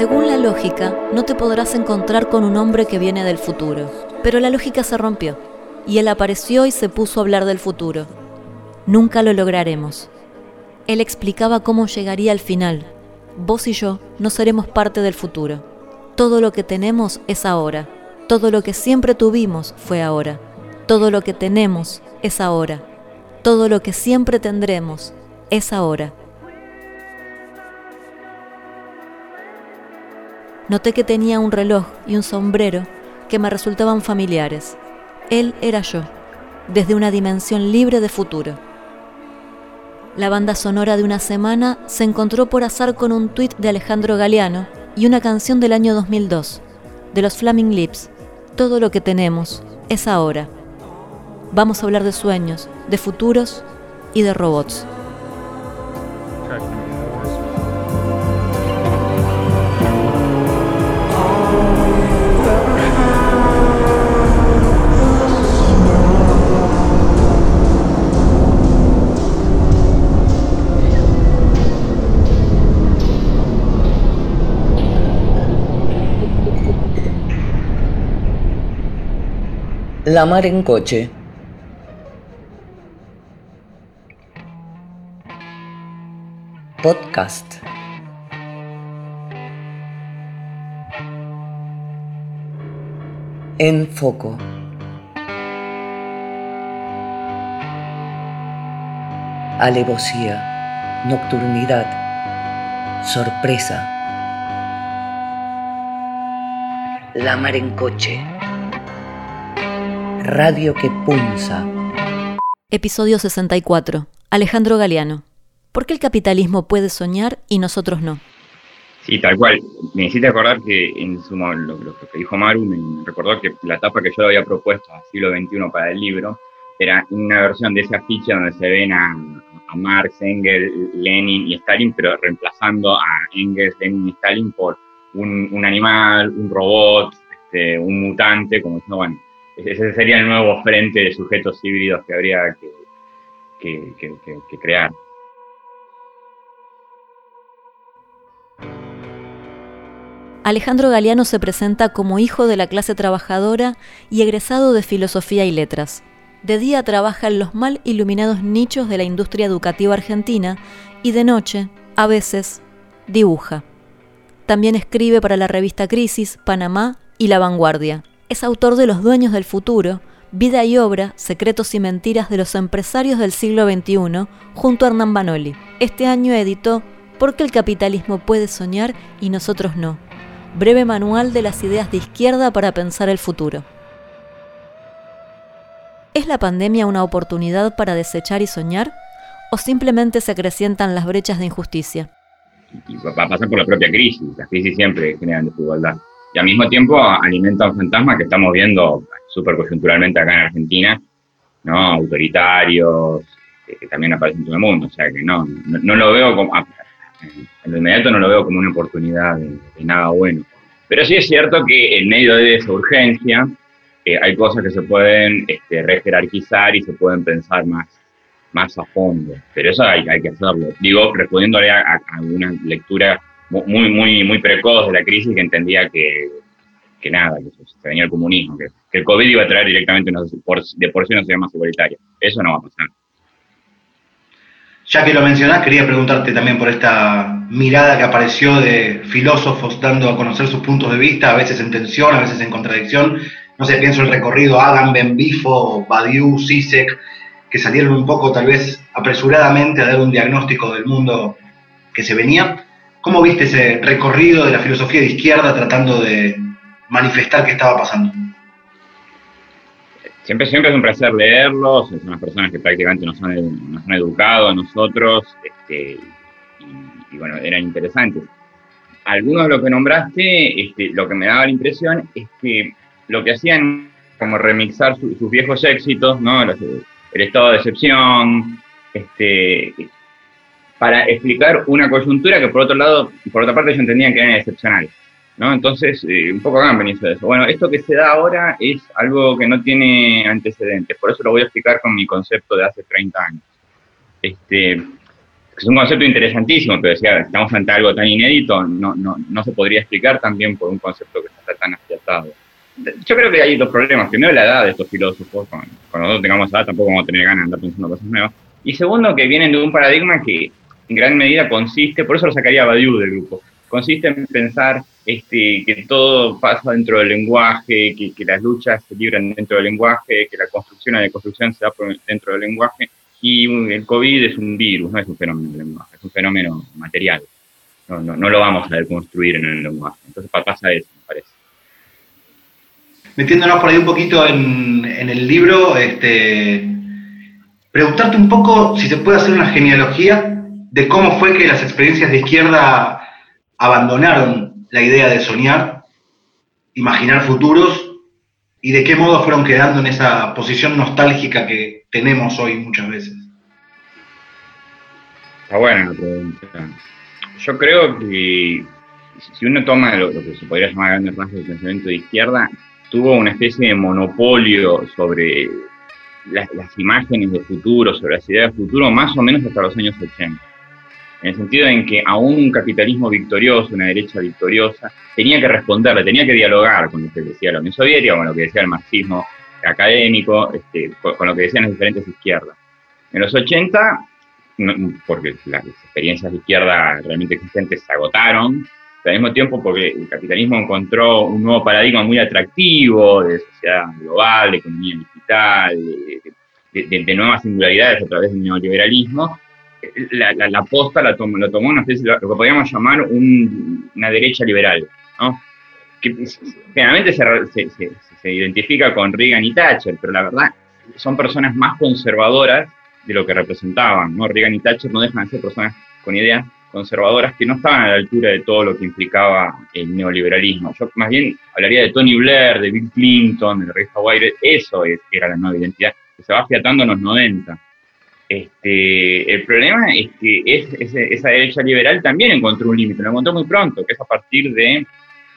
Según la lógica, no te podrás encontrar con un hombre que viene del futuro. Pero la lógica se rompió, y él apareció y se puso a hablar del futuro. Nunca lo lograremos. Él explicaba cómo llegaría al final. Vos y yo no seremos parte del futuro. Todo lo que tenemos es ahora. Todo lo que siempre tuvimos fue ahora. Todo lo que tenemos es ahora. Todo lo que siempre tendremos es ahora. Noté que tenía un reloj y un sombrero que me resultaban familiares. Él era yo, desde una dimensión libre de futuro. La banda sonora de una semana se encontró por azar con un tuit de Alejandro Galeano y una canción del año 2002, de los Flaming Lips. Todo lo que tenemos es ahora. Vamos a hablar de sueños, de futuros y de robots. La mar en coche. Podcast. En foco. Alevosía, nocturnidad, sorpresa. La mar en coche. Radio que punza. Episodio 64. Alejandro Galeano. ¿Por qué el capitalismo puede soñar y nosotros no? Sí, tal cual. Me hiciste acordar que en su lo, lo que dijo Maru me recordó que la etapa que yo había propuesto al siglo XXI para el libro era una versión de esa ficha donde se ven a, a Marx, Engels, Lenin y Stalin, pero reemplazando a Engels, Lenin y Stalin por un, un animal, un robot, este, un mutante, como diciendo, bueno, ese sería el nuevo frente de sujetos híbridos que habría que, que, que, crear. Alejandro Galeano se presenta como hijo de la clase trabajadora y egresado de Filosofía y Letras. De día trabaja en los mal iluminados nichos de la industria educativa argentina y de noche, a veces, dibuja. También escribe para la revista Crisis, Panamá y La Vanguardia. Es autor de Los Dueños del Futuro, Vida y Obra, Secretos y Mentiras de los Empresarios del Siglo XXI, junto a Hernán Banoli. Este año editó ¿Por qué el capitalismo puede soñar y nosotros no? Breve manual de las ideas de izquierda para pensar el futuro. ¿Es la pandemia una oportunidad para desechar y soñar? ¿O simplemente se acrecientan las brechas de injusticia? Y va a pasar por la propia crisis. Las crisis siempre generan desigualdad. Y al mismo tiempo alimenta un fantasma que estamos viendo súper coyunturalmente acá en Argentina, ¿no? Autoritarios, que, que, también aparecen en todo el mundo. O sea que no, no, no lo veo como, en lo inmediato no lo veo como una oportunidad de, de nada bueno. Pero sí es cierto que en medio de esa urgencia eh, hay cosas que se pueden este, rejerarquizar y se pueden pensar más, más a fondo. Pero eso hay, hay que hacerlo. Digo, respondiéndole a, a, una lectura muy, muy, muy precoz de la crisis que entendía que, que nada, que se venía el comunismo, que, el COVID iba a traer directamente una, de por sí una sociedad más igualitaria. Eso no va a pasar. Ya que lo mencionás, quería preguntarte también por esta mirada que apareció de filósofos dando a conocer sus puntos de vista, a veces en tensión, a veces en contradicción. No sé, pienso el recorrido Adam, Benbifo, Badiou, Sisek, que salieron un poco tal vez apresuradamente a dar un diagnóstico del mundo que se venía. ¿Cómo viste ese recorrido de la filosofía de izquierda tratando de manifestar qué estaba pasando? Siempre, siempre es un placer leerlos, son unas personas que prácticamente nos han, nos han educado a nosotros, este, y, bueno, eran interesantes. Algunos de los que nombraste, este, lo que me daba la impresión es que lo que hacían como remixar su, sus viejos éxitos, ¿no? Los, el estado de excepción, este, para explicar una coyuntura que por otro lado, por otra parte ellos entendían que eran excepcionales. ¿no? Entonces, eh, un poco me de eso. Bueno, esto que se da ahora es algo que no tiene antecedentes, por eso lo voy a explicar con mi concepto de hace 30 años. Este, es un concepto interesantísimo, pero decía, estamos frente a algo tan inédito, no, no, no se podría explicar también por un concepto que está tan afiatado. Yo creo que hay dos problemas. Primero, la edad de estos filósofos. Cuando, nosotros tengamos edad, tampoco vamos a tener ganas de andar pensando cosas nuevas. Y segundo, que vienen de un paradigma que en gran medida consiste, por eso lo sacaría Badiou del grupo, consiste en pensar este, que todo pasa dentro del lenguaje, que, las luchas se libran dentro del lenguaje, que la construcción y la deconstrucción se da dentro del lenguaje, y el COVID es un virus, no es un fenómeno del lenguaje, es un fenómeno material. No, lo vamos a deconstruir en el lenguaje. Entonces pasa eso, me parece. Metiéndonos por ahí un poquito en, en el libro, este, preguntarte un poco si se puede hacer una genealogía de cómo fue que las experiencias de izquierda abandonaron la idea de soñar, imaginar futuros, y de qué modo fueron quedando en esa posición nostálgica que tenemos hoy muchas veces. Está buena la pregunta. Yo creo que si uno toma lo, que se podría llamar grandes rasgos del pensamiento de izquierda, tuvo una especie de monopolio sobre las, las, imágenes de futuro, sobre las ideas de futuro, más o menos hasta los años 80 en el sentido en que aún un capitalismo victorioso, una derecha victoriosa, tenía que responderle, tenía que dialogar con lo que decía la Unión Soviética, con lo que decía el marxismo académico, este, con, lo que decían las diferentes izquierdas. En los 80, porque las experiencias de izquierda realmente existentes se agotaron, al mismo tiempo porque el capitalismo encontró un nuevo paradigma muy atractivo de sociedad global, de economía digital, de, de nuevas singularidades a través del neoliberalismo, la, la, posta la tomó, lo tomó lo que podríamos llamar una derecha liberal, que generalmente se, se, se, identifica con Reagan y Thatcher, pero la verdad son personas más conservadoras de lo que representaban. ¿no? Reagan y Thatcher no dejan de ser personas con ideas conservadoras que no estaban a la altura de todo lo que implicaba el neoliberalismo. Yo más bien hablaría de Tony Blair, de Bill Clinton, de Ray White, eso era la nueva identidad, que se va afiatando en los 90. Este, el problema es que esa derecha liberal también encontró un límite, lo encontró muy pronto, que es a partir de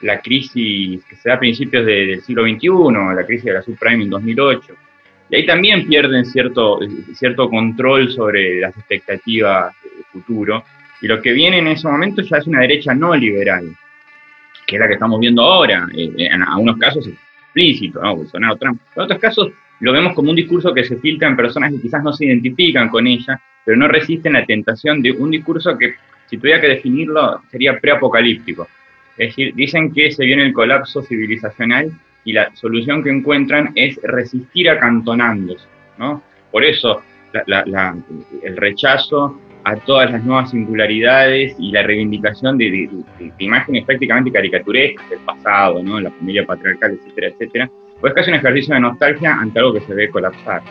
la crisis que se da a principios del siglo XXI, la crisis de la subprime en 2008. Y ahí también pierden cierto, cierto control sobre las expectativas de futuro. Y lo que viene en ese momento ya es una derecha no liberal, que es la que estamos viendo ahora, eh, en algunos casos explícito, ¿no? Bolsonaro, Trump. En otros casos lo vemos como un discurso que se filtra en personas que quizás no se identifican con ella, pero no resisten la tentación de un discurso que, si tuviera que definirlo, sería preapocalíptico. Es decir, dicen que se viene el colapso civilizacional y la solución que encuentran es resistir acantonándose, ¿no? Por eso el rechazo a todas las nuevas singularidades y la reivindicación de, imágenes prácticamente caricaturescas del pasado, ¿no? La familia patriarcal, etcétera, etcétera, pues es casi un ejercicio de nostalgia ante algo que se ve colapsar.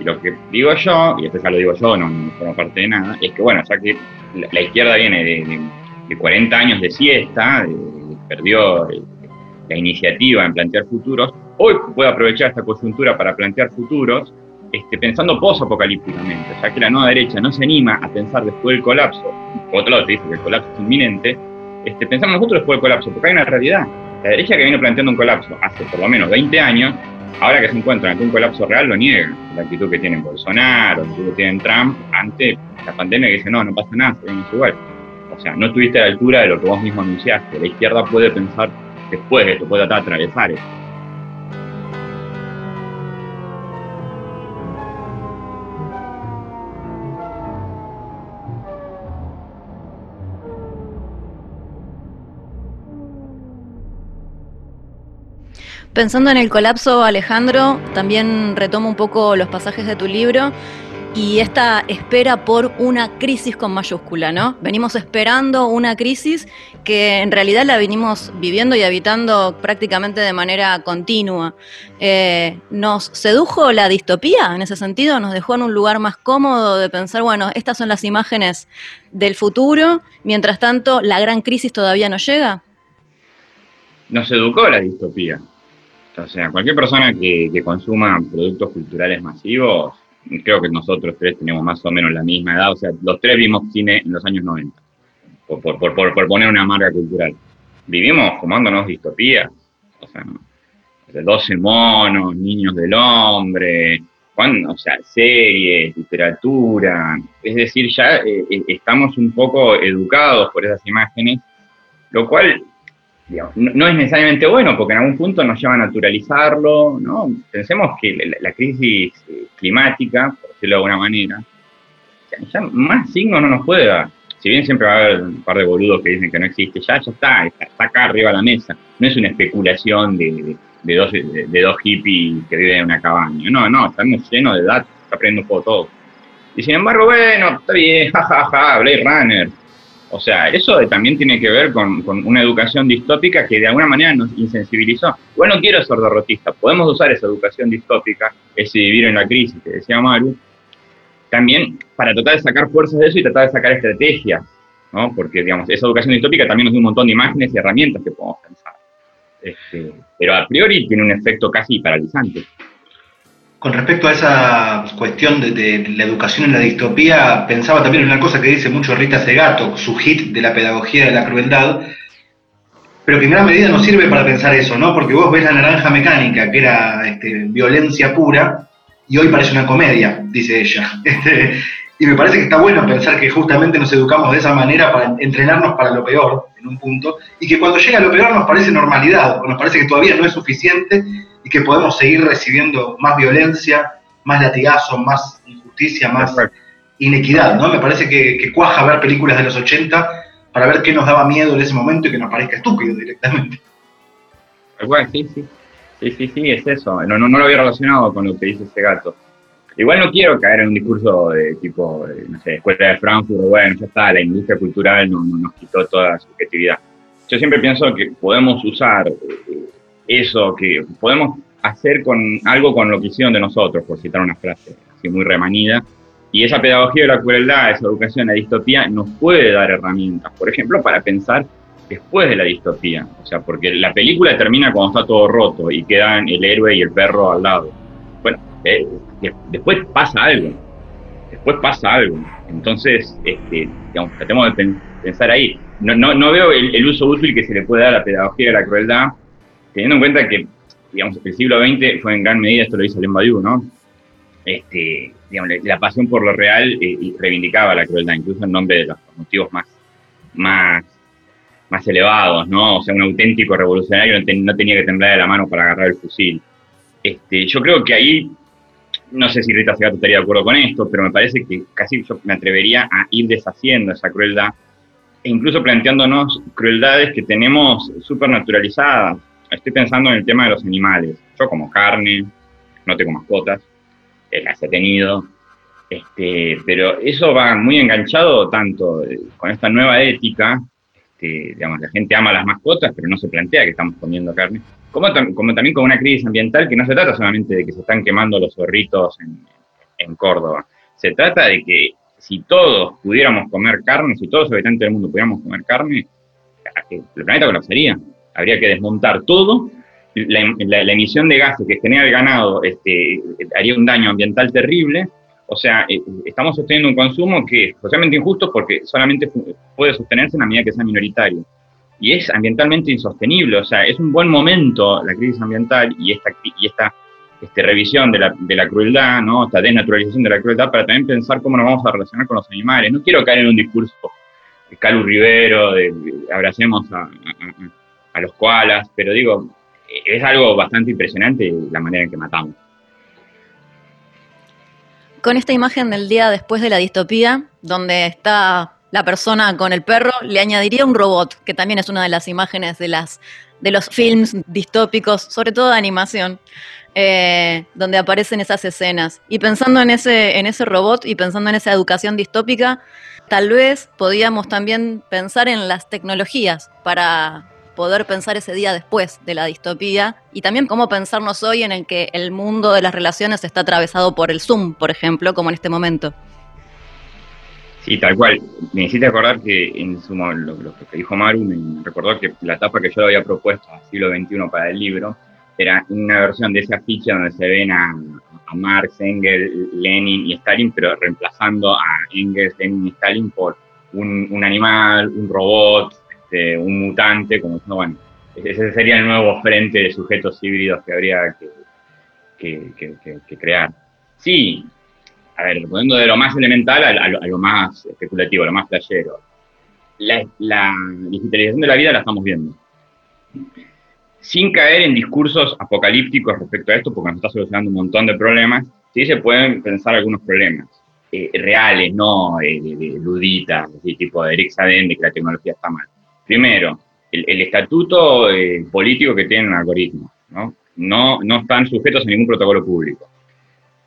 Y lo que digo yo, y esto ya lo digo yo, no, formo parte de nada, es que bueno, ya que la, izquierda viene de, 40 años de siesta, perdió la iniciativa en plantear futuros, hoy puede aprovechar esta coyuntura para plantear futuros, este, pensando posapocalípticamente, ya que la nueva derecha no se anima a pensar después del colapso, por otro lado te dice que el colapso es inminente, este, pensamos nosotros después del colapso, porque hay una realidad, la derecha que viene planteando un colapso hace por lo menos 20 años, ahora que se encuentra ante un colapso real, lo niega. La actitud que tienen Bolsonaro, la actitud que tienen Trump, ante la pandemia que dice, no, no pasa nada, seguimos igual. O sea, no estuviste a la altura de lo que vos mismo anunciaste. La izquierda puede pensar después de esto, puede tratar de atravesar esto. Pensando en el colapso, Alejandro, también retomo un poco los pasajes de tu libro y esta espera por una crisis con mayúscula, ¿no? Venimos esperando una crisis que en realidad la venimos viviendo y habitando prácticamente de manera continua. Eh, ¿Nos sedujo la distopía en ese sentido? ¿Nos dejó en un lugar más cómodo de pensar, bueno, estas son las imágenes del futuro, mientras tanto la gran crisis todavía no llega? Nos educó la distopía. O sea, cualquier persona que, consuma productos culturales masivos, creo que nosotros tres tenemos más o menos la misma edad, o sea, los tres vimos cine en los años 90, por, poner una marca cultural. Vivimos fumándonos distopías, o sea, 12 monos, niños del hombre, o sea, series, literatura, es decir, ya eh, eh, estamos un poco educados por esas imágenes, lo cual no, es necesariamente bueno, porque en algún punto nos lleva a naturalizarlo, ¿no? Pensemos que la, crisis eh, climática, por decirlo de alguna manera, ya, más signos no nos puede dar. Si bien siempre va a haber un par de boludos que dicen que no existe, ya, ya está, está, acá arriba de la mesa. No es una especulación de, de, dos hippies que viven en una cabaña. No, no, estamos llenos de datos, está aprendiendo un poco todo. Y sin embargo, bueno, está bien, jajaja, ja, ja, Blade Runner, o sea, eso también tiene que ver con, una educación distópica que de alguna manera nos insensibilizó. Bueno, no quiero ser derrotista, podemos usar esa educación distópica, ese vivir en la crisis que decía Maru, también para tratar de sacar fuerzas de eso y tratar de sacar estrategias, ¿no? Porque, digamos, esa educación distópica también nos da un montón de imágenes y herramientas que podemos pensar. Este, pero a priori tiene un efecto casi paralizante. Con respecto a esa cuestión de, la educación en la distopía, pensaba también en una cosa que dice mucho Rita Segato, su hit de la pedagogía de la crueldad, pero que en gran medida no sirve para pensar eso, ¿no? Porque vos ves la naranja mecánica, que era este, violencia pura, y hoy parece una comedia, dice ella. Este, y me parece que está bueno pensar que justamente nos educamos de esa manera para entrenarnos para lo peor, en un punto, y que cuando llega lo peor nos parece normalidad, o nos parece que todavía no es suficiente y que podemos seguir recibiendo más violencia, más latigazo, más injusticia, más inequidad, ¿no? Me parece que, cuaja ver películas de los 80 para ver qué nos daba miedo en ese momento y que nos parezca estúpido directamente. Igual, sí, sí. Sí, sí, sí, es eso. No, no, no lo había relacionado con lo que dice ese gato. Igual no quiero caer en un discurso de tipo, no sé, escuela de Frankfurt, bueno, ya está, la industria cultural no, nos quitó toda la subjetividad. Yo siempre pienso que podemos usar eh, eso, que podemos hacer con algo con lo que hicieron de nosotros, por citar una frase así muy remanida, y esa pedagogía de la crueldad, esa educación a la distopía, nos puede dar herramientas, por ejemplo, para pensar después de la distopía. O sea, porque la película termina cuando está todo roto y quedan el héroe y el perro al lado. Bueno, eh, después pasa algo. Después pasa algo. Entonces, este, digamos, tratemos de pensar ahí. No, no, no veo el, el, uso útil que se le puede dar a la pedagogía de la crueldad teniendo en cuenta que, digamos, el siglo XX fue en gran medida, esto lo hizo Alain Badiou, ¿no? Este, digamos, la pasión por lo real eh, y reivindicaba la crueldad, incluso en nombre de los motivos más, más, más elevados, ¿no? O sea, un auténtico revolucionario no, tenía que temblar de la mano para agarrar el fusil. Este, yo creo que ahí, no sé si Rita Segato estaría de acuerdo con esto, pero me parece que casi yo me atrevería a ir deshaciendo esa crueldad e incluso planteándonos crueldades que tenemos supernaturalizadas estoy pensando en el tema de los animales. Yo como carne, no tengo mascotas, eh, las he tenido, este, pero eso va muy enganchado tanto eh, con esta nueva ética, este, digamos, la gente ama las mascotas, pero no se plantea que estamos comiendo carne, como, también con una crisis ambiental que no se trata solamente de que se están quemando los zorritos en, en Córdoba, se trata de que si todos pudiéramos comer carne, si todos los habitantes del mundo pudiéramos comer carne, el planeta colapsaría habría que desmontar todo. La, emisión de gases que genera el ganado este, haría un daño ambiental terrible. O sea, eh, estamos sosteniendo un consumo que es socialmente injusto porque solamente puede sostenerse en la medida que sea minoritario. Y es ambientalmente insostenible. O sea, es un buen momento la crisis ambiental y esta, y esta este, revisión de la, de la, crueldad, ¿no? esta desnaturalización de la crueldad, para también pensar cómo nos vamos a relacionar con los animales. No quiero caer en un discurso de Calu Rivero, de, abracemos a los koalas, pero digo, es algo bastante impresionante la manera en que matamos. Con esta imagen del día después de la distopía, donde está la persona con el perro, le añadiría un robot, que también es una de las imágenes de, las, de los films distópicos, sobre todo de animación, eh, donde aparecen esas escenas. Y pensando en ese, en ese robot y pensando en esa educación distópica, tal vez podíamos también pensar en las tecnologías para, poder pensar ese día después de la distopía y también cómo pensarnos hoy en el que el mundo de las relaciones está atravesado por el Zoom, por ejemplo, como en este momento. Sí, tal cual. Me hiciste acordar que en su lo, lo, que dijo Maru me recordó que la etapa que yo había propuesto al siglo XXI para el libro era una versión de ese afiche donde se ven a, Marx, Engels, Lenin y Stalin, pero reemplazando a Engels, Lenin y Stalin por un animal, un robot, este, un mutante, como bueno, ese sería el nuevo frente de sujetos híbridos que habría que, crear. Sí, a ver, poniendo de lo más elemental a, lo, más especulativo, a lo más playero. La, digitalización de la vida la estamos viendo. Sin caer en discursos apocalípticos respecto a esto, porque nos está solucionando un montón de problemas, sí se pueden pensar algunos problemas eh, reales, no eh, luditas, tipo de Eric Saden, de que la tecnología está mal. Primero, el, estatuto eh, político que tienen algoritmos, ¿no? ¿no? Están sujetos a ningún protocolo público.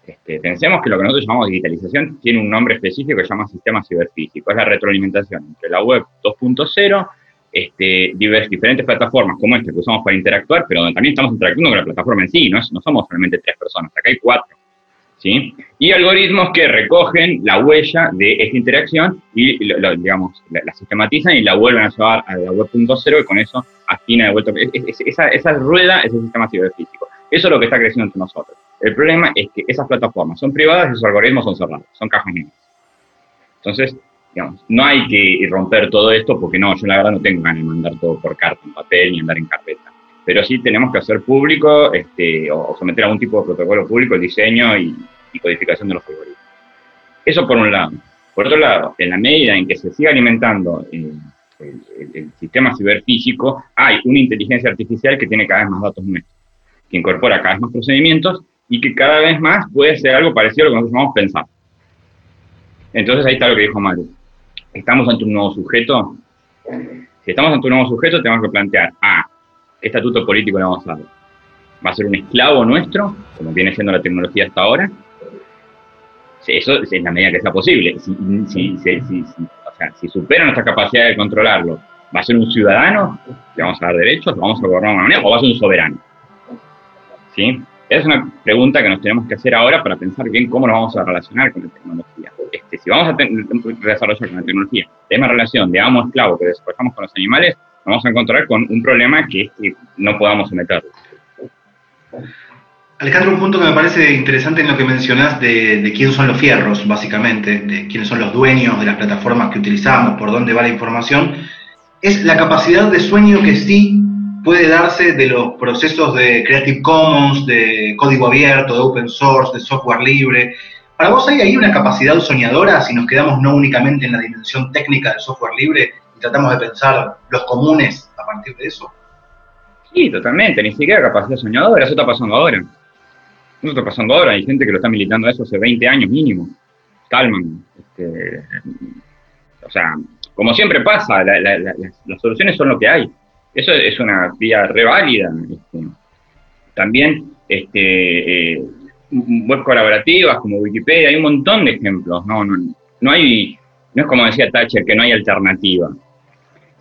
Este, pensemos que lo que nosotros llamamos digitalización tiene un nombre específico que se llama sistema ciberfísico. Es la retroalimentación entre la web 2.0, este, diferentes plataformas como esta que usamos para interactuar, pero también estamos interactuando con la plataforma en sí, no somos solamente tres personas, acá hay cuatro. ¿Sí? Y algoritmos que recogen la huella de esta interacción y, digamos, la, sistematizan y la vuelven a llevar a la web 2.0 y con eso afina de vuelta. esa, esa rueda es el sistema ciberfísico. Eso es lo que está creciendo entre nosotros. El problema es que esas plataformas son privadas y esos algoritmos son cerrados, son cajas negras. Entonces, digamos, no hay que romper todo esto porque no, yo la verdad no tengo ganas de mandar todo por carta, en papel, ni andar en carpeta. Pero sí tenemos que hacer público este, o someter a algún tipo de protocolo público el diseño y, codificación de los algoritmos. Eso por un lado. Por otro lado, en la medida en que se siga alimentando eh, el, el, sistema ciberfísico, hay una inteligencia artificial que tiene cada vez más datos nuestros, que incorpora cada vez más procedimientos y que cada vez más puede ser algo parecido a lo que nosotros llamamos pensar. Entonces ahí está lo que dijo Mario. ¿Estamos ante un nuevo sujeto? Si estamos ante un nuevo sujeto, tenemos que plantear, ah, ¿qué estatuto político le vamos a dar? ¿Va a ser un esclavo nuestro, como viene siendo la tecnología hasta ahora? Eso es en la medida que sea posible. Si, si, si, o sea, si supera nuestra capacidad de controlarlo, ¿va a ser un ciudadano? ¿Le vamos a dar derechos? ¿Lo vamos a gobernar de una manera? ¿O va a ser un soberano? ¿Sí? Esa es una pregunta que nos tenemos que hacer ahora para pensar bien cómo nos vamos a relacionar con la tecnología. Este, si vamos a desarrollar con la tecnología la misma relación de amo-esclavo que desarrollamos con los animales, nos vamos a encontrar con un problema que es que no podamos someterlo. Alejandro, un punto que me parece interesante en lo que mencionás de, de quién son los fierros, básicamente, de quiénes son los dueños de las plataformas que utilizamos, por dónde va la información, es la capacidad de sueño que sí puede darse de los procesos de Creative Commons, de código abierto, de open source, de software libre. ¿Para vos hay ahí una capacidad soñadora si nos quedamos no únicamente en la dimensión técnica del software libre y tratamos de pensar los comunes a partir de eso? Sí, totalmente, ni siquiera capacidad soñadora, eso está pasando ahora. Eso está pasando ahora, hay gente que lo está militando eso hace 20 años mínimo. Calman. Este, o sea, como siempre pasa, las soluciones son lo que hay. Eso es una vía reválida. Este, también este, eh, web colaborativas como Wikipedia, hay un montón de ejemplos. No, no, no, hay, no es como decía Thatcher, que no hay alternativa.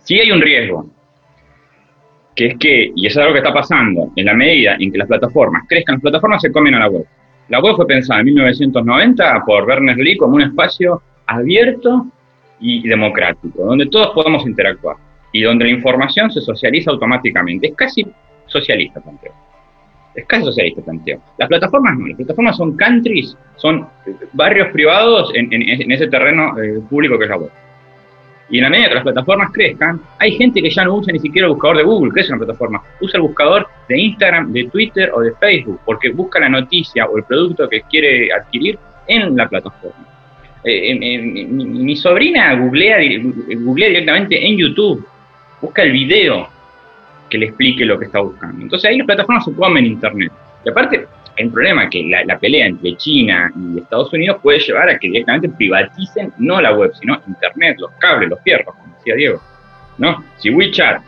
Sí hay un riesgo, que es que, y eso es algo que está pasando, en la medida en que las plataformas crezcan, las plataformas se comen a la web. La web fue pensada en 1990 por Werner Lee como un espacio abierto y democrático, donde todos podemos interactuar y donde la información se socializa automáticamente. Es casi socialista, planteo. Es casi socialista, planteo. Las plataformas no, las plataformas son countries, son barrios privados en, ese terreno eh, público que es la web. Y en la medida que las plataformas crezcan, hay gente que ya no usa ni siquiera el buscador de Google, que es una plataforma, usa el buscador de Instagram, de Twitter o de Facebook, porque busca la noticia o el producto que quiere adquirir en la plataforma. Eh, mi, sobrina googlea, googlea directamente en YouTube busca el video que le explique lo que está buscando. Entonces ahí las plataformas se comen Internet. Y aparte, un problema que la, pelea entre China y Estados Unidos puede llevar a que directamente privaticen no la web, sino Internet, los cables, los fierros, como decía Diego. ¿no? Si WeChat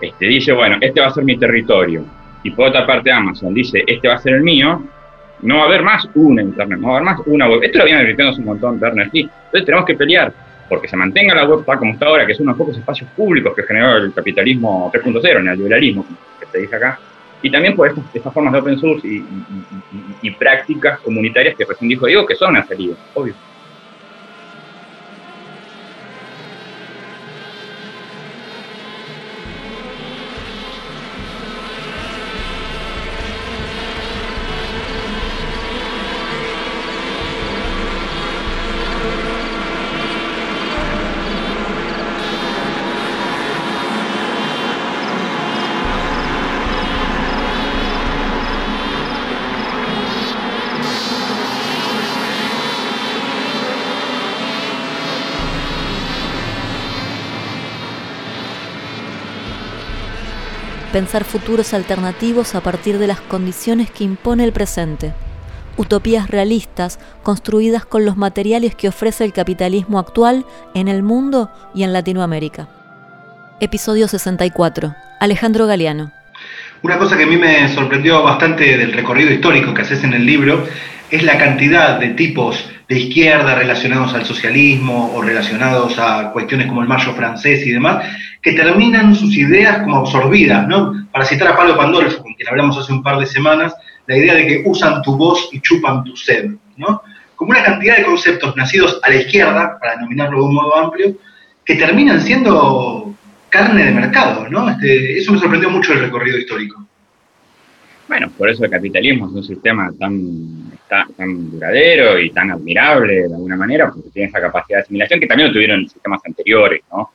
este, dice, bueno, este va a ser mi territorio, y por otra parte Amazon dice, este va a ser el mío, no va a haber más una Internet, no va a haber más una web. Esto lo viene advirtiendo un montón Turner, sí. Entonces tenemos que pelear porque se mantenga la web tal como está ahora, que es uno de los pocos espacios públicos que generó el capitalismo 3.0, el neoliberalismo, que se dice acá, y también por estas, formas de open source y, y, prácticas comunitarias que recién dijo Diego, que son una salida, obvio. Pensar futuros alternativos a partir de las condiciones que impone el presente, utopías realistas construidas con los materiales que ofrece el capitalismo actual en el mundo y en Latinoamérica. Episodio 64. Alejandro Galeano. Una cosa que a mí me sorprendió bastante del recorrido histórico que haces en el libro es la cantidad de tipos de izquierda relacionados al socialismo o relacionados a cuestiones como el mayo francés y demás, que terminan sus ideas como absorbidas, ¿no? Para citar a Pablo Pandolfo, con quien hablamos hace un par de semanas, la idea de que usan tu voz y chupan tu sed, ¿no? Como una cantidad de conceptos nacidos a la izquierda, para denominarlo de un modo amplio, que terminan siendo carne de mercado, ¿no? Este, eso me sorprendió mucho el recorrido histórico. Bueno, por eso el capitalismo es un sistema tan, tan duradero y tan admirable de alguna manera, porque tiene esa capacidad de asimilación que también lo tuvieron sistemas anteriores, ¿no?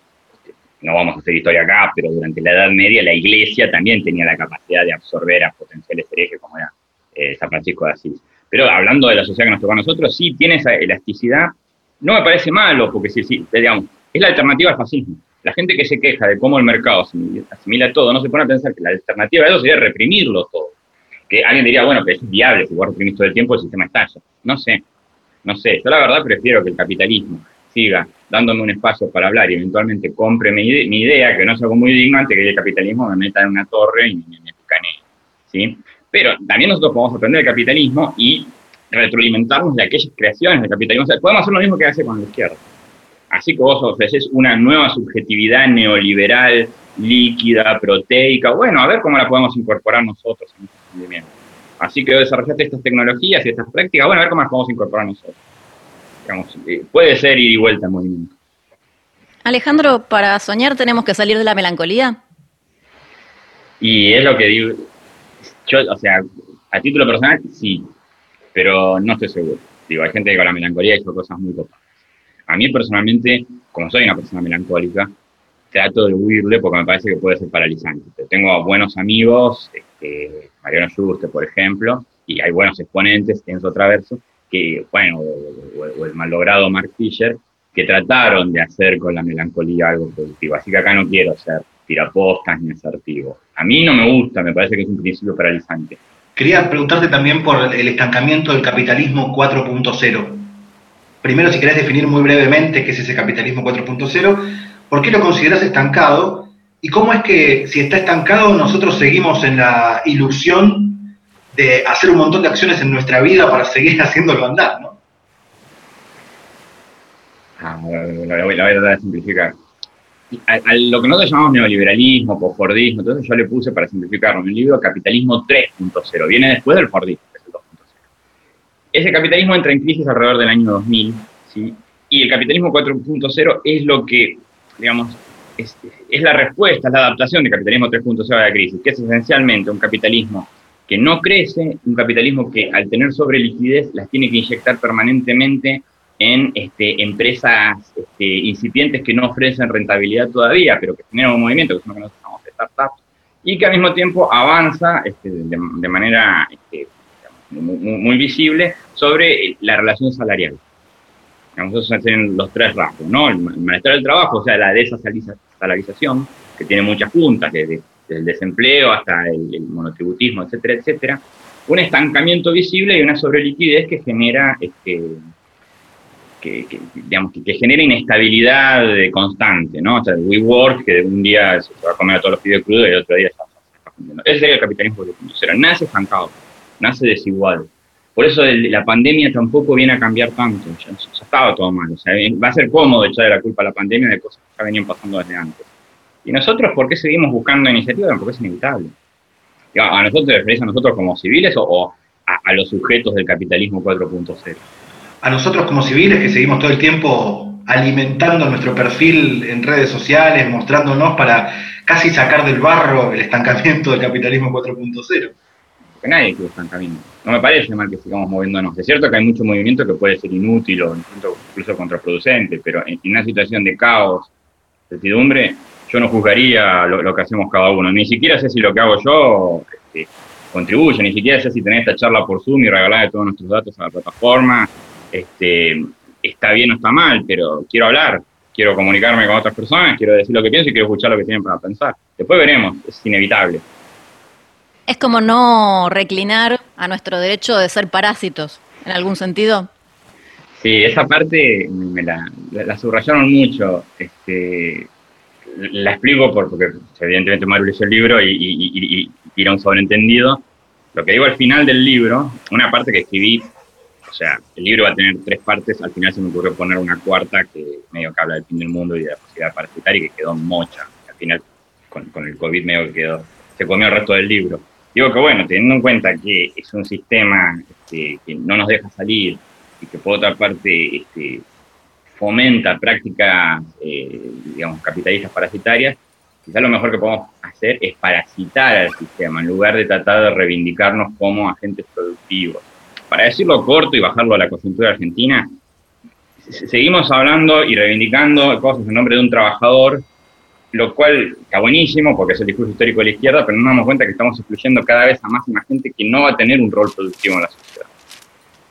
No vamos a hacer historia acá, pero durante la Edad Media la Iglesia también tenía la capacidad de absorber a potenciales herejes como era eh, San Francisco de Asís. Pero hablando de la sociedad que nos tocó a nosotros, sí tiene esa elasticidad. No me parece malo, porque sí, sí, digamos, es la alternativa al fascismo. La gente que se queja de cómo el mercado asimila, todo, no se pone a pensar que la alternativa a eso sería reprimirlo todo. Que alguien diría, bueno, pero es viable, si vos reprimís todo el tiempo, el sistema estalla. No sé, no sé. Yo la verdad prefiero que el capitalismo siga dándome un espacio para hablar y eventualmente compre mi, idea, que no es algo muy digno, antes que el capitalismo me meta en una torre y me, me ¿sí? Pero también nosotros podemos aprender del capitalismo y retroalimentarnos de aquellas creaciones del capitalismo. Podemos hacer lo mismo que hace con la izquierda. Así que vos ofreces una nueva subjetividad neoliberal, líquida, proteica. Bueno, a ver cómo la podemos incorporar nosotros en este Así que desarrollaste estas tecnologías y estas prácticas. Bueno, a ver cómo las podemos incorporar nosotros. Eh, puede ser ir y vuelta en movimiento. Alejandro, para soñar tenemos que salir de la melancolía. Y es lo que digo, yo, o sea, a título personal, sí, pero no estoy seguro. Digo, hay gente que con la melancolía hizo cosas muy copadas. A mí personalmente, como soy una persona melancólica, trato de huirle porque me parece que puede ser paralizante. Tengo buenos amigos, este, Mariano Juste, por ejemplo, y hay buenos exponentes, en su Traverso, que, bueno, o, el malogrado Mark Fisher, que trataron de hacer con la melancolía algo productivo. Así que acá no quiero ser tirapostas ni asertivo. A mí no me gusta, me parece que es un principio paralizante. Quería preguntarte también por el estancamiento del capitalismo 4.0. Primero, si querés definir muy brevemente qué es ese capitalismo 4.0, ¿por qué lo consideras estancado? ¿Y cómo es que si está estancado nosotros seguimos en la ilusión de hacer un montón de acciones en nuestra vida para seguir haciéndolo andar, ¿no? Ah, la voy, a tratar simplificar. A, lo que nosotros llamamos neoliberalismo, posfordismo, entonces yo le puse para simplificarlo en el libro Capitalismo 3.0, viene después del Fordismo, que es el 2.0. Ese capitalismo entra en crisis alrededor del año 2000, ¿sí? y el capitalismo 4.0 es lo que, digamos, es, la respuesta, es la adaptación del capitalismo 3.0 a la crisis, que es esencialmente un capitalismo que no crece, un capitalismo que al tener sobre liquidez las tiene que inyectar permanentemente en este, empresas este, incipientes que no ofrecen rentabilidad todavía, pero que generan un movimiento, que es lo que nosotros llamamos startups, y que al mismo tiempo avanza este, de, manera este, muy, visible sobre la relación salarial. Nosotros hacen los tres rasgos, ¿no? El malestar del trabajo, o sea, la desalarización, que tiene muchas puntas, desde, el desempleo hasta el, monotributismo, etcétera, etcétera. Un estancamiento visible y una sobreliquidez que genera este, que, digamos, que, genera inestabilidad constante, ¿no? O sea, el WeWork, que un día se va a comer a todos los pibes crudos y el otro día se está. Ese sería el capitalismo cero. Nace estancado, nace desigual. Por eso la pandemia tampoco viene a cambiar tanto, ya, estaba todo mal. O sea, va a ser cómodo echarle la culpa a la pandemia de cosas que ya venían pasando desde antes. ¿Y nosotros por qué seguimos buscando iniciativas? Porque es inevitable. ¿A nosotros te a nosotros como civiles o, a los sujetos del capitalismo 4.0? a nosotros como civiles que seguimos todo el tiempo alimentando nuestro perfil en redes sociales, mostrándonos para casi sacar del barro el estancamiento del capitalismo 4.0. Porque nadie quiere estancamiento. No me parece mal que sigamos moviéndonos. Es cierto que hay mucho movimiento que puede ser inútil o incluso contraproducente, pero en una situación de caos, certidumbre, yo no juzgaría lo, que hacemos cada uno. Ni siquiera sé si lo que hago yo este, contribuye, ni siquiera sé si tener esta charla por Zoom y regalar todos nuestros datos a la plataforma este, está bien o está mal, pero quiero hablar, quiero comunicarme con otras personas, quiero decir lo que pienso y quiero escuchar lo que tienen para pensar. Después veremos, es inevitable. Es como no reclinar a nuestro derecho de ser parásitos, en algún sentido. Sí, esa parte me la, subrayaron mucho. Este, la explico porque evidentemente Maru leyó el libro y, y, y, y, un sobreentendido. Lo que digo al final del libro, una parte que escribí o sea, el libro va a tener tres partes, al final se me ocurrió poner una cuarta que medio que habla del fin del mundo y de la posibilidad parasitaria y que quedó mocha. Al final, con, el COVID medio que quedó, se comió el resto del libro. Digo que bueno, teniendo en cuenta que es un sistema este, que no nos deja salir y que por otra parte este, fomenta prácticas, eh, digamos, capitalistas parasitarias, quizás lo mejor que podemos hacer es parasitar al sistema en lugar de tratar de reivindicarnos como agentes productivos. Para decirlo corto y bajarlo a la coyuntura argentina, seguimos hablando y reivindicando cosas en nombre de un trabajador, lo cual está buenísimo porque es el discurso histórico de la izquierda, pero no nos damos cuenta que estamos excluyendo cada vez a más y más gente que no va a tener un rol productivo en la sociedad.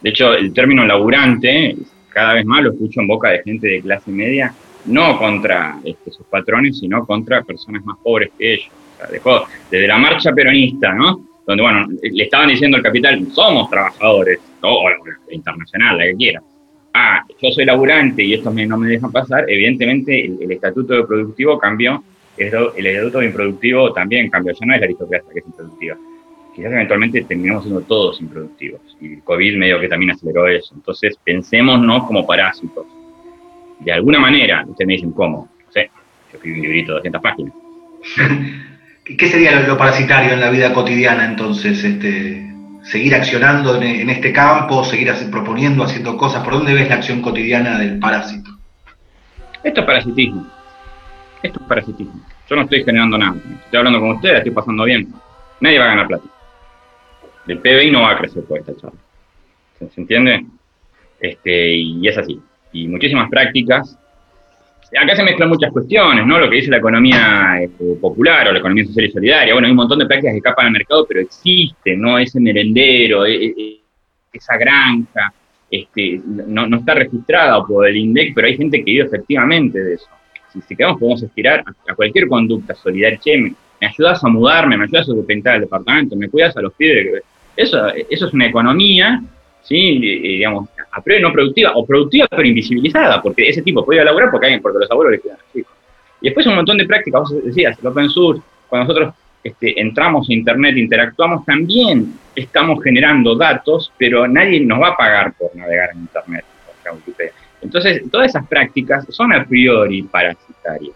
De hecho, el término laburante, cada vez más lo escucho en boca de gente de clase media, no contra este, sus patrones, sino contra personas más pobres que ellos. desde la marcha peronista, ¿no? donde, bueno, le estaban diciendo al capital, somos trabajadores, o, la internacional, la que quiera. Ah, yo soy laburante y estos no me dejan pasar, evidentemente el, estatuto de productivo cambió, el, estatuto de improductivo también cambió, ya no es la aristocracia que es improductiva. Quizás eventualmente terminemos siendo todos improductivos, y el COVID medio que también aceleró eso. Entonces, pensémonos como parásitos. De alguna manera, ustedes me dicen, ¿cómo? No sé, yo escribí un librito de 200 páginas. ¿Qué sería lo, parasitario en la vida cotidiana entonces? Este, ¿Seguir accionando en, este campo, seguir proponiendo, haciendo cosas? ¿Por dónde ves la acción cotidiana del parásito? Esto es parasitismo. Esto es parasitismo. Yo no estoy generando nada. Estoy hablando con ustedes, estoy pasando bien. Nadie va a ganar plata. El PBI no va a crecer por esta charla. ¿Se, entiende? Este, y es así. Y muchísimas prácticas acá se mezclan muchas cuestiones, ¿no? Lo que dice la economía este, popular o la economía social y solidaria. Bueno, hay un montón de prácticas que escapan al mercado, pero existe, ¿no? Ese merendero, e, e, esa granja, este, no, está registrada por el INDEC, pero hay gente que vive efectivamente de eso. Si, si queremos, podemos estirar a, cualquier conducta solidaria. Me, ayudas a mudarme, me ayudas a pintar el departamento, me cuidas a los pibes. Eso, eso es una economía, ¿sí? digamos, a priori no productiva, o productiva pero invisibilizada, porque ese tipo puede laburar porque, hay, porque los abuelos le quedan Y después un montón de prácticas, vos decías, el open source, cuando nosotros este, entramos a Internet, interactuamos, también estamos generando datos, pero nadie nos va a pagar por navegar en Internet. Entonces, todas esas prácticas son a priori parasitarias.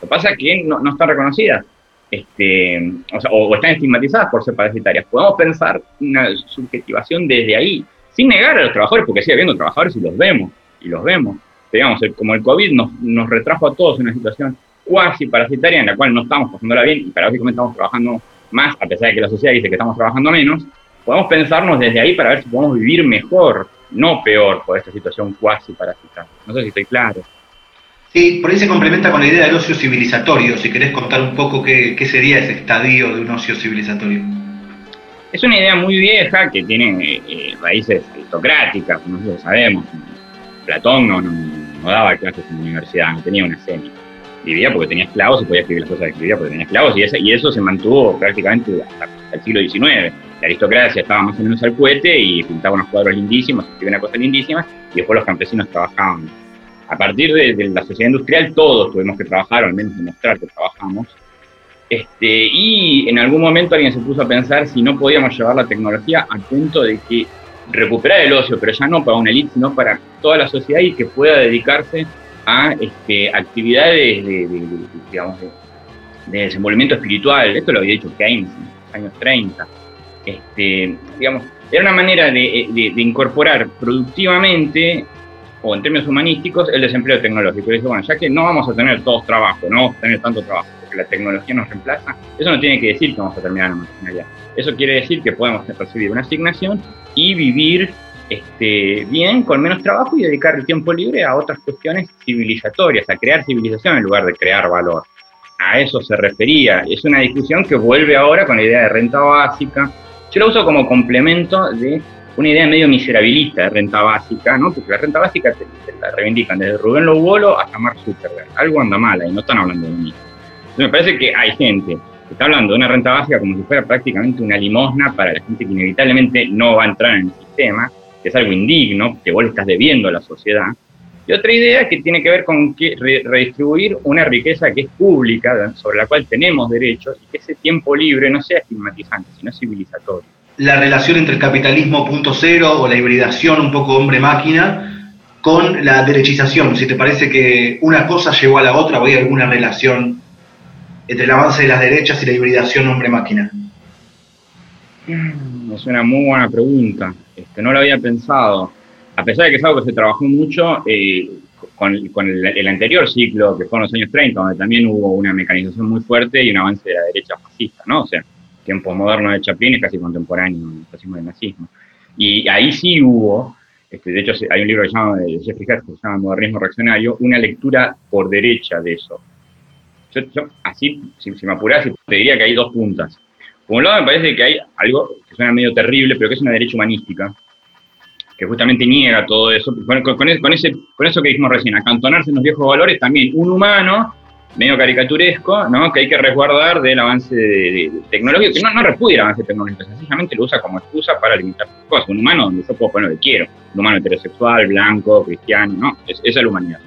Lo que pasa es que no, están reconocidas este, o, están estigmatizadas por ser parasitarias. Podemos pensar una subjetivación desde ahí, sin negar a los trabajadores, porque sigue habiendo trabajadores y los vemos, y los vemos. digamos, como el COVID nos, nos retrajo a todos en una situación cuasi parasitaria en la cual no estamos pasándola bien y paradójicamente estamos trabajando más, a pesar de que la sociedad dice que estamos trabajando menos, podemos pensarnos desde ahí para ver si podemos vivir mejor, no peor, por esta situación cuasi parasitaria. No sé si estoy claro. Sí, por ahí se complementa con la idea del ocio civilizatorio. Si querés contar un poco qué, sería ese estadio de un ocio civilizatorio. Es una idea muy vieja que tiene eh, raíces aristocráticas, nosotros sabemos. Platón no, no, daba clases en la universidad, no tenía una semi. Vivía porque tenía esclavos y podía escribir las cosas que escribía porque tenía esclavos, y, eso se mantuvo prácticamente hasta el siglo XIX. La aristocracia estaba más o menos al cohete y pintaba unos cuadros lindísimos, escribía una cosa lindísima, y después los campesinos trabajaban. A partir de, la sociedad industrial, todos tuvimos que trabajar, o al menos demostrar que trabajamos, este, y en algún momento alguien se puso a pensar si no podíamos llevar la tecnología al punto de que recuperar el ocio, pero ya no para una élite, sino para toda la sociedad y que pueda dedicarse a este, actividades de, digamos, de, desenvolvimiento espiritual. Esto lo había dicho Keynes en los años 30. Este, digamos, era una manera de, incorporar productivamente o en términos humanísticos el desempleo tecnológico. Y dice, bueno, ya que no vamos a tener todos trabajo, no vamos a tener tanto trabajo, la tecnología nos reemplaza, eso no tiene que decir que vamos a terminar la marginalidad. Eso quiere decir que podemos recibir una asignación y vivir este, bien, con menos trabajo y dedicar el tiempo libre a otras cuestiones civilizatorias, a crear civilización en lugar de crear valor. A eso se refería. Es una discusión que vuelve ahora con la idea de renta básica. Yo la uso como complemento de una idea medio miserabilista de renta básica, ¿no? Porque la renta básica te, la reivindican desde Rubén Lobolo hasta Mark Zuckerberg. Algo anda mal y no están hablando de mí. Entonces me parece que hay gente que está hablando de una renta básica como si fuera prácticamente una limosna para la gente que inevitablemente no va a entrar en el sistema, que es algo indigno, que vos le estás debiendo a la sociedad. Y otra idea que tiene que ver con que redistribuir una riqueza que es pública, sobre la cual tenemos derechos, y que ese tiempo libre no sea estigmatizante, sino civilizatorio. La relación entre el capitalismo punto cero o la hibridación un poco hombre-máquina con la derechización, si te parece que una cosa llevó a la otra o hay alguna relación entre el avance de las derechas y la hibridación hombre-máquina. Mm, es una muy buena pregunta, este, no lo había pensado a pesar de que es algo que se trabajó mucho eh, con, el, anterior ciclo, que fue en los años 30, donde también hubo una mecanización muy fuerte y un avance de la derecha fascista, ¿no? O sea, tiempo moderno de Chaplin es casi contemporáneo del fascismo del nazismo. Y ahí sí hubo, este, de hecho hay un libro que se llama, de Jeffrey Hertz que se llama Modernismo Reaccionario, una lectura por derecha de eso. Yo, así, si, me apuras, te diría que hay dos puntas. Por un lado me parece que hay algo que suena medio terrible, pero que es una derecha humanística, que justamente niega todo eso. Con, con, ese, con eso que dijimos recién, acantonarse en los viejos valores, también un humano medio caricaturesco, ¿no? que hay que resguardar del avance de, tecnológico, que no, no repudia el avance tecnológico, sencillamente lo usa como excusa para limitar cosas. Un humano donde yo puedo poner lo que quiero, un humano heterosexual, blanco, cristiano, ¿no? Es, esa es la humanidad.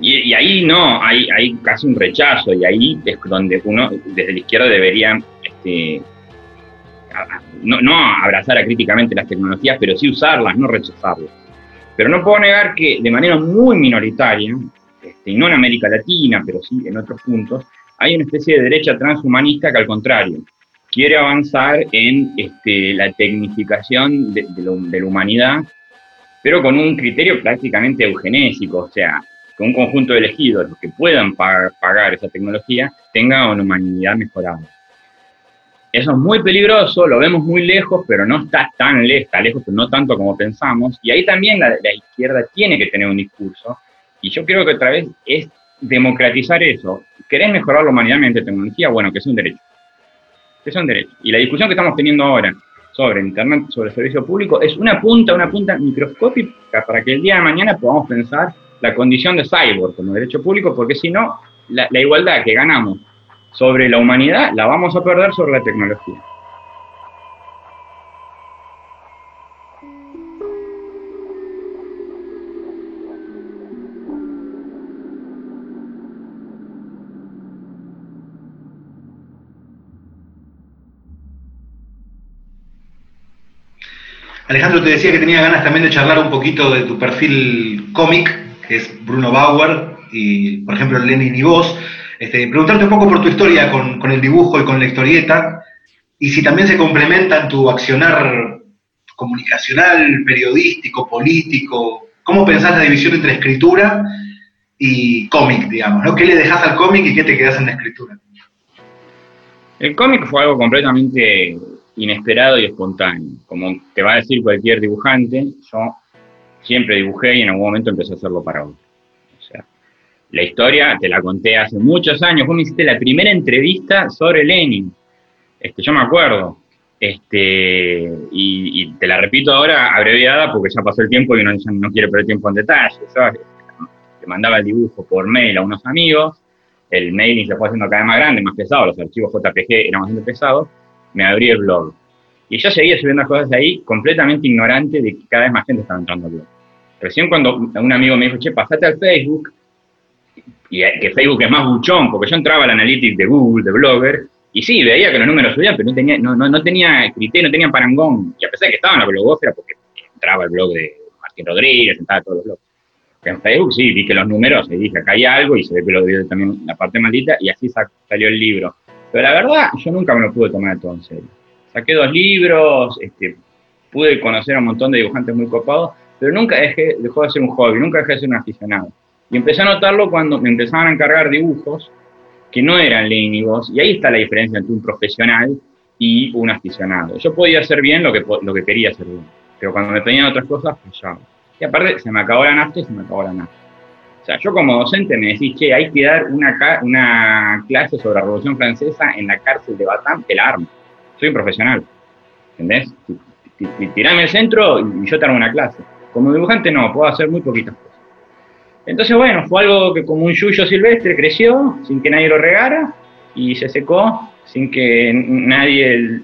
Y, ahí no, hay, hay casi un rechazo, y ahí es donde uno desde la izquierda debería este, no, no abrazar críticamente las tecnologías, pero sí usarlas, no rechazarlas. Pero no puedo negar que de manera muy minoritaria, este, y no en América Latina, pero sí en otros puntos, hay una especie de derecha transhumanista que al contrario, quiere avanzar en este, la tecnificación de, la humanidad, pero con un criterio prácticamente eugenésico, o sea, que un conjunto de elegidos que puedan pagar esa tecnología tenga una humanidad mejorada. Eso es muy peligroso, lo vemos muy lejos, pero no está tan lejos, está lejos, pero no tanto como pensamos. Y ahí también la, izquierda tiene que tener un discurso. Y yo creo que otra vez es democratizar eso. ¿Querés mejorar la humanidad mediante tecnología? Bueno, que es un derecho. Que es un derecho. Y la discusión que estamos teniendo ahora sobre Internet, sobre el servicio público, es una punta, una punta microscópica para que el día de mañana podamos pensar la condición de cyborg como derecho público, porque si no, la igualdad que ganamos sobre la humanidad la vamos a perder sobre la tecnología. Alejandro, te decía que tenía ganas también de charlar un poquito de tu perfil cómic, que es Bruno Bauer, y por ejemplo Lenin y vos. Este, preguntarte un poco por tu historia con, el dibujo y con la historieta, y si también se complementan tu accionar comunicacional, periodístico, político, ¿cómo pensás la división entre escritura y cómic, digamos? ¿no? ¿Qué le dejas al cómic y qué te quedas en la escritura? El cómic fue algo completamente inesperado y espontáneo. Como te va a decir cualquier dibujante, yo siempre dibujé y en algún momento empecé a hacerlo para otro la historia te la conté hace muchos años. Vos me hiciste la primera entrevista sobre Lenin. Este, yo me acuerdo. Este, y, te la repito ahora abreviada porque ya pasó el tiempo y uno no quiere perder tiempo en detalle. Yo le mandaba el dibujo por mail a unos amigos. El mailing se fue haciendo cada vez más grande, más pesado. Los archivos JPG eran bastante pesados. Me abrí el blog. Y yo seguía subiendo cosas ahí completamente ignorante de que cada vez más gente estaba entrando al blog. Recién cuando un amigo me dijo, che, pasate al Facebook, y que Facebook es más buchón, porque yo entraba al analytics de Google, de Blogger, y sí, veía que los números subían, pero no tenía, no, no, no tenía criterio, no tenía parangón, y a pesar de que estaba en la blogosfera, porque entraba el blog de Martín Rodríguez, entraba todos los blogs. En Facebook sí, vi que los números, y dije, acá hay algo, y se ve que lo dio también la parte maldita, y así salió el libro. Pero la verdad, yo nunca me lo pude tomar todo en serio. Saqué dos libros, este, pude conocer a un montón de dibujantes muy copados, pero nunca dejé, dejó de ser un hobby, nunca dejé de ser un aficionado. Y empecé a notarlo cuando me empezaban a encargar dibujos que no eran lénigos, y ahí está la diferencia entre un profesional y un aficionado. Yo podía hacer bien lo que, lo que quería hacer bien, pero cuando me pedían otras cosas, fallaba. Y aparte, se me acabó la nafta y se me acabó la nafta. Sea, yo como docente me decís, che, hay que dar una, una clase sobre la Revolución Francesa en la cárcel de Batam, el arma. Soy un profesional, ¿entendés? tirame el centro y yo te hago una clase. Como dibujante no, puedo hacer muy poquitas cosas. Entonces, bueno, fue algo que como un yuyo silvestre creció sin que nadie lo regara y se secó sin que nadie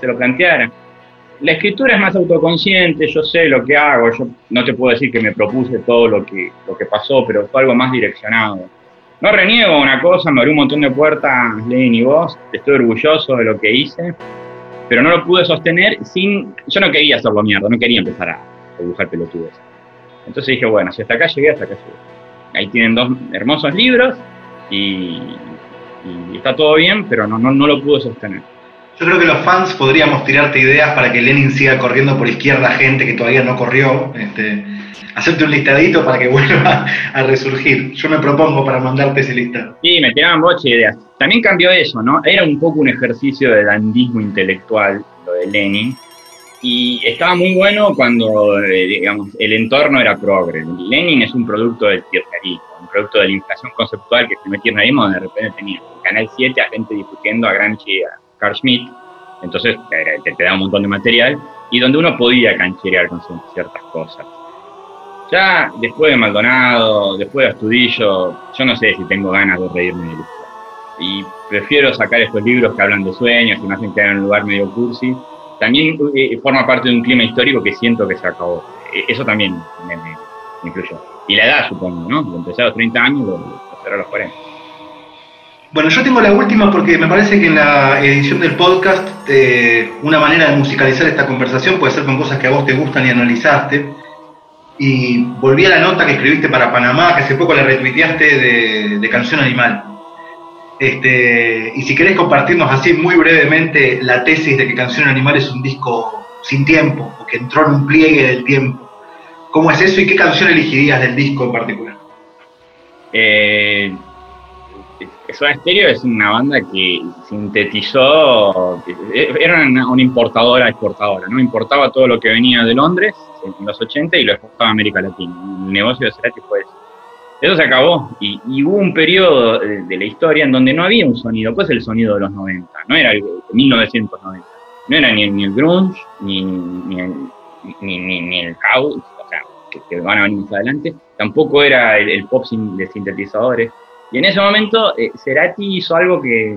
se lo planteara. La escritura es más autoconsciente, yo sé lo que hago, yo no te puedo decir que me propuse todo lo que, lo que pasó, pero fue algo más direccionado. No reniego una cosa, me abrió un montón de puertas, Lenin y vos, estoy orgulloso de lo que hice, pero no lo pude sostener sin... Yo no quería hacerlo mierda, no quería empezar a dibujar pelotudes. Entonces dije, bueno, si hasta acá llegué, hasta acá llegué. Ahí tienen dos hermosos libros y, está todo bien, pero no, no, no lo pude sostener. Yo creo que los fans podríamos tirarte ideas para que Lenin siga corriendo por izquierda gente que todavía no corrió. Este, hacerte un listadito para que vuelva a resurgir. Yo me propongo para mandarte ese listado. Sí, me tiraban boche ideas. También cambió eso, ¿no? Era un poco un ejercicio de dandismo intelectual, lo de Lenin. Y estaba muy bueno cuando, eh, digamos, el entorno era progre. Lenin es un producto del kirchnerismo, un producto de la inflación conceptual que el primer kirchnerismo de repente tenía en Canal 7 a gente discutiendo a Gramsci a Carl Schmitt, entonces te, da un montón de material, y donde uno podía cancherear con ciertas cosas. Ya después de Maldonado, después de Astudillo, yo no sé si tengo ganas de reírme de esto. Y prefiero sacar estos libros que hablan de sueños, que me hacen quedar en un lugar medio cursi. También eh, forma parte de un clima histórico que siento que se acabó. E, eso también me. Y la edad, supongo, ¿no? Empecé a los 30 años, lo, lo a los 40. Bueno, yo tengo la última porque me parece que en la edición del podcast eh, una manera de musicalizar esta conversación puede ser con cosas que a vos te gustan y analizaste. Y volví a la nota que escribiste para Panamá, que hace poco la retuiteaste de, Canción Animal. Este, y si querés compartirnos así muy brevemente la tesis de que Canción Animal es un disco sin tiempo, o que entró en un pliegue del tiempo. ¿Cómo es eso y qué canción elegirías del disco en particular? Eh, Soda Stereo es una banda que sintetizó, era una, importadora exportadora, ¿no? Importaba todo lo que venía de Londres en los 80 y lo exportaba a América Latina. El negocio de Cerati fue eso. Eso se acabó y, hubo un periodo de, la historia en donde no había un sonido, pues el sonido de los 90, no era el 1990, no era ni, el grunge, ni, el, ni, el house, o sea, que, van a venir más adelante, tampoco era el, el pop de sintetizadores, y en ese momento eh, Cerati hizo algo que,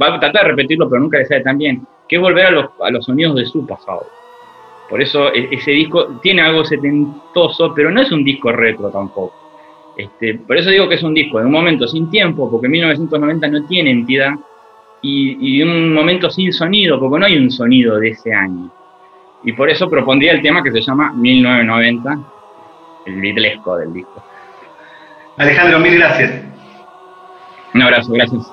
va a tratar de repetirlo, pero nunca le sale tan bien, que es volver a los, sonidos de su pasado. Por eso e, ese disco tiene algo setentoso, pero no es un disco retro tampoco. Este, por eso digo que es un disco de un momento sin tiempo, porque 1990 no tiene entidad, y, y un momento sin sonido, porque no hay un sonido de ese año. Y por eso propondría el tema que se llama 1990, el bitlesco del disco. Alejandro, mil gracias. Un abrazo, gracias.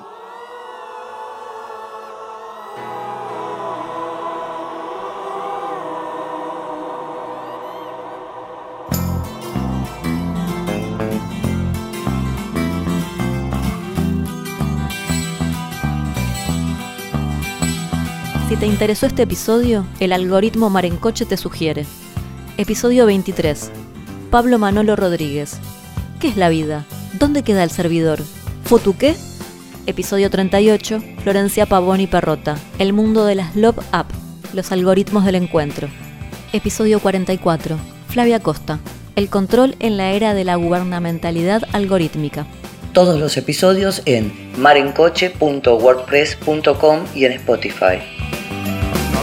Si te interesó este episodio, el algoritmo Marencoche te sugiere. Episodio 23. Pablo Manolo Rodríguez. ¿Qué es la vida? ¿Dónde queda el servidor? ¿Fotuqué? Episodio 38, Florencia Pavoni Perrota, El mundo de las Love Up, los algoritmos del encuentro. Episodio 44, Flavia Costa, El control en la era de la gubernamentalidad algorítmica. Todos los episodios en marencoche.wordpress.com y en Spotify. No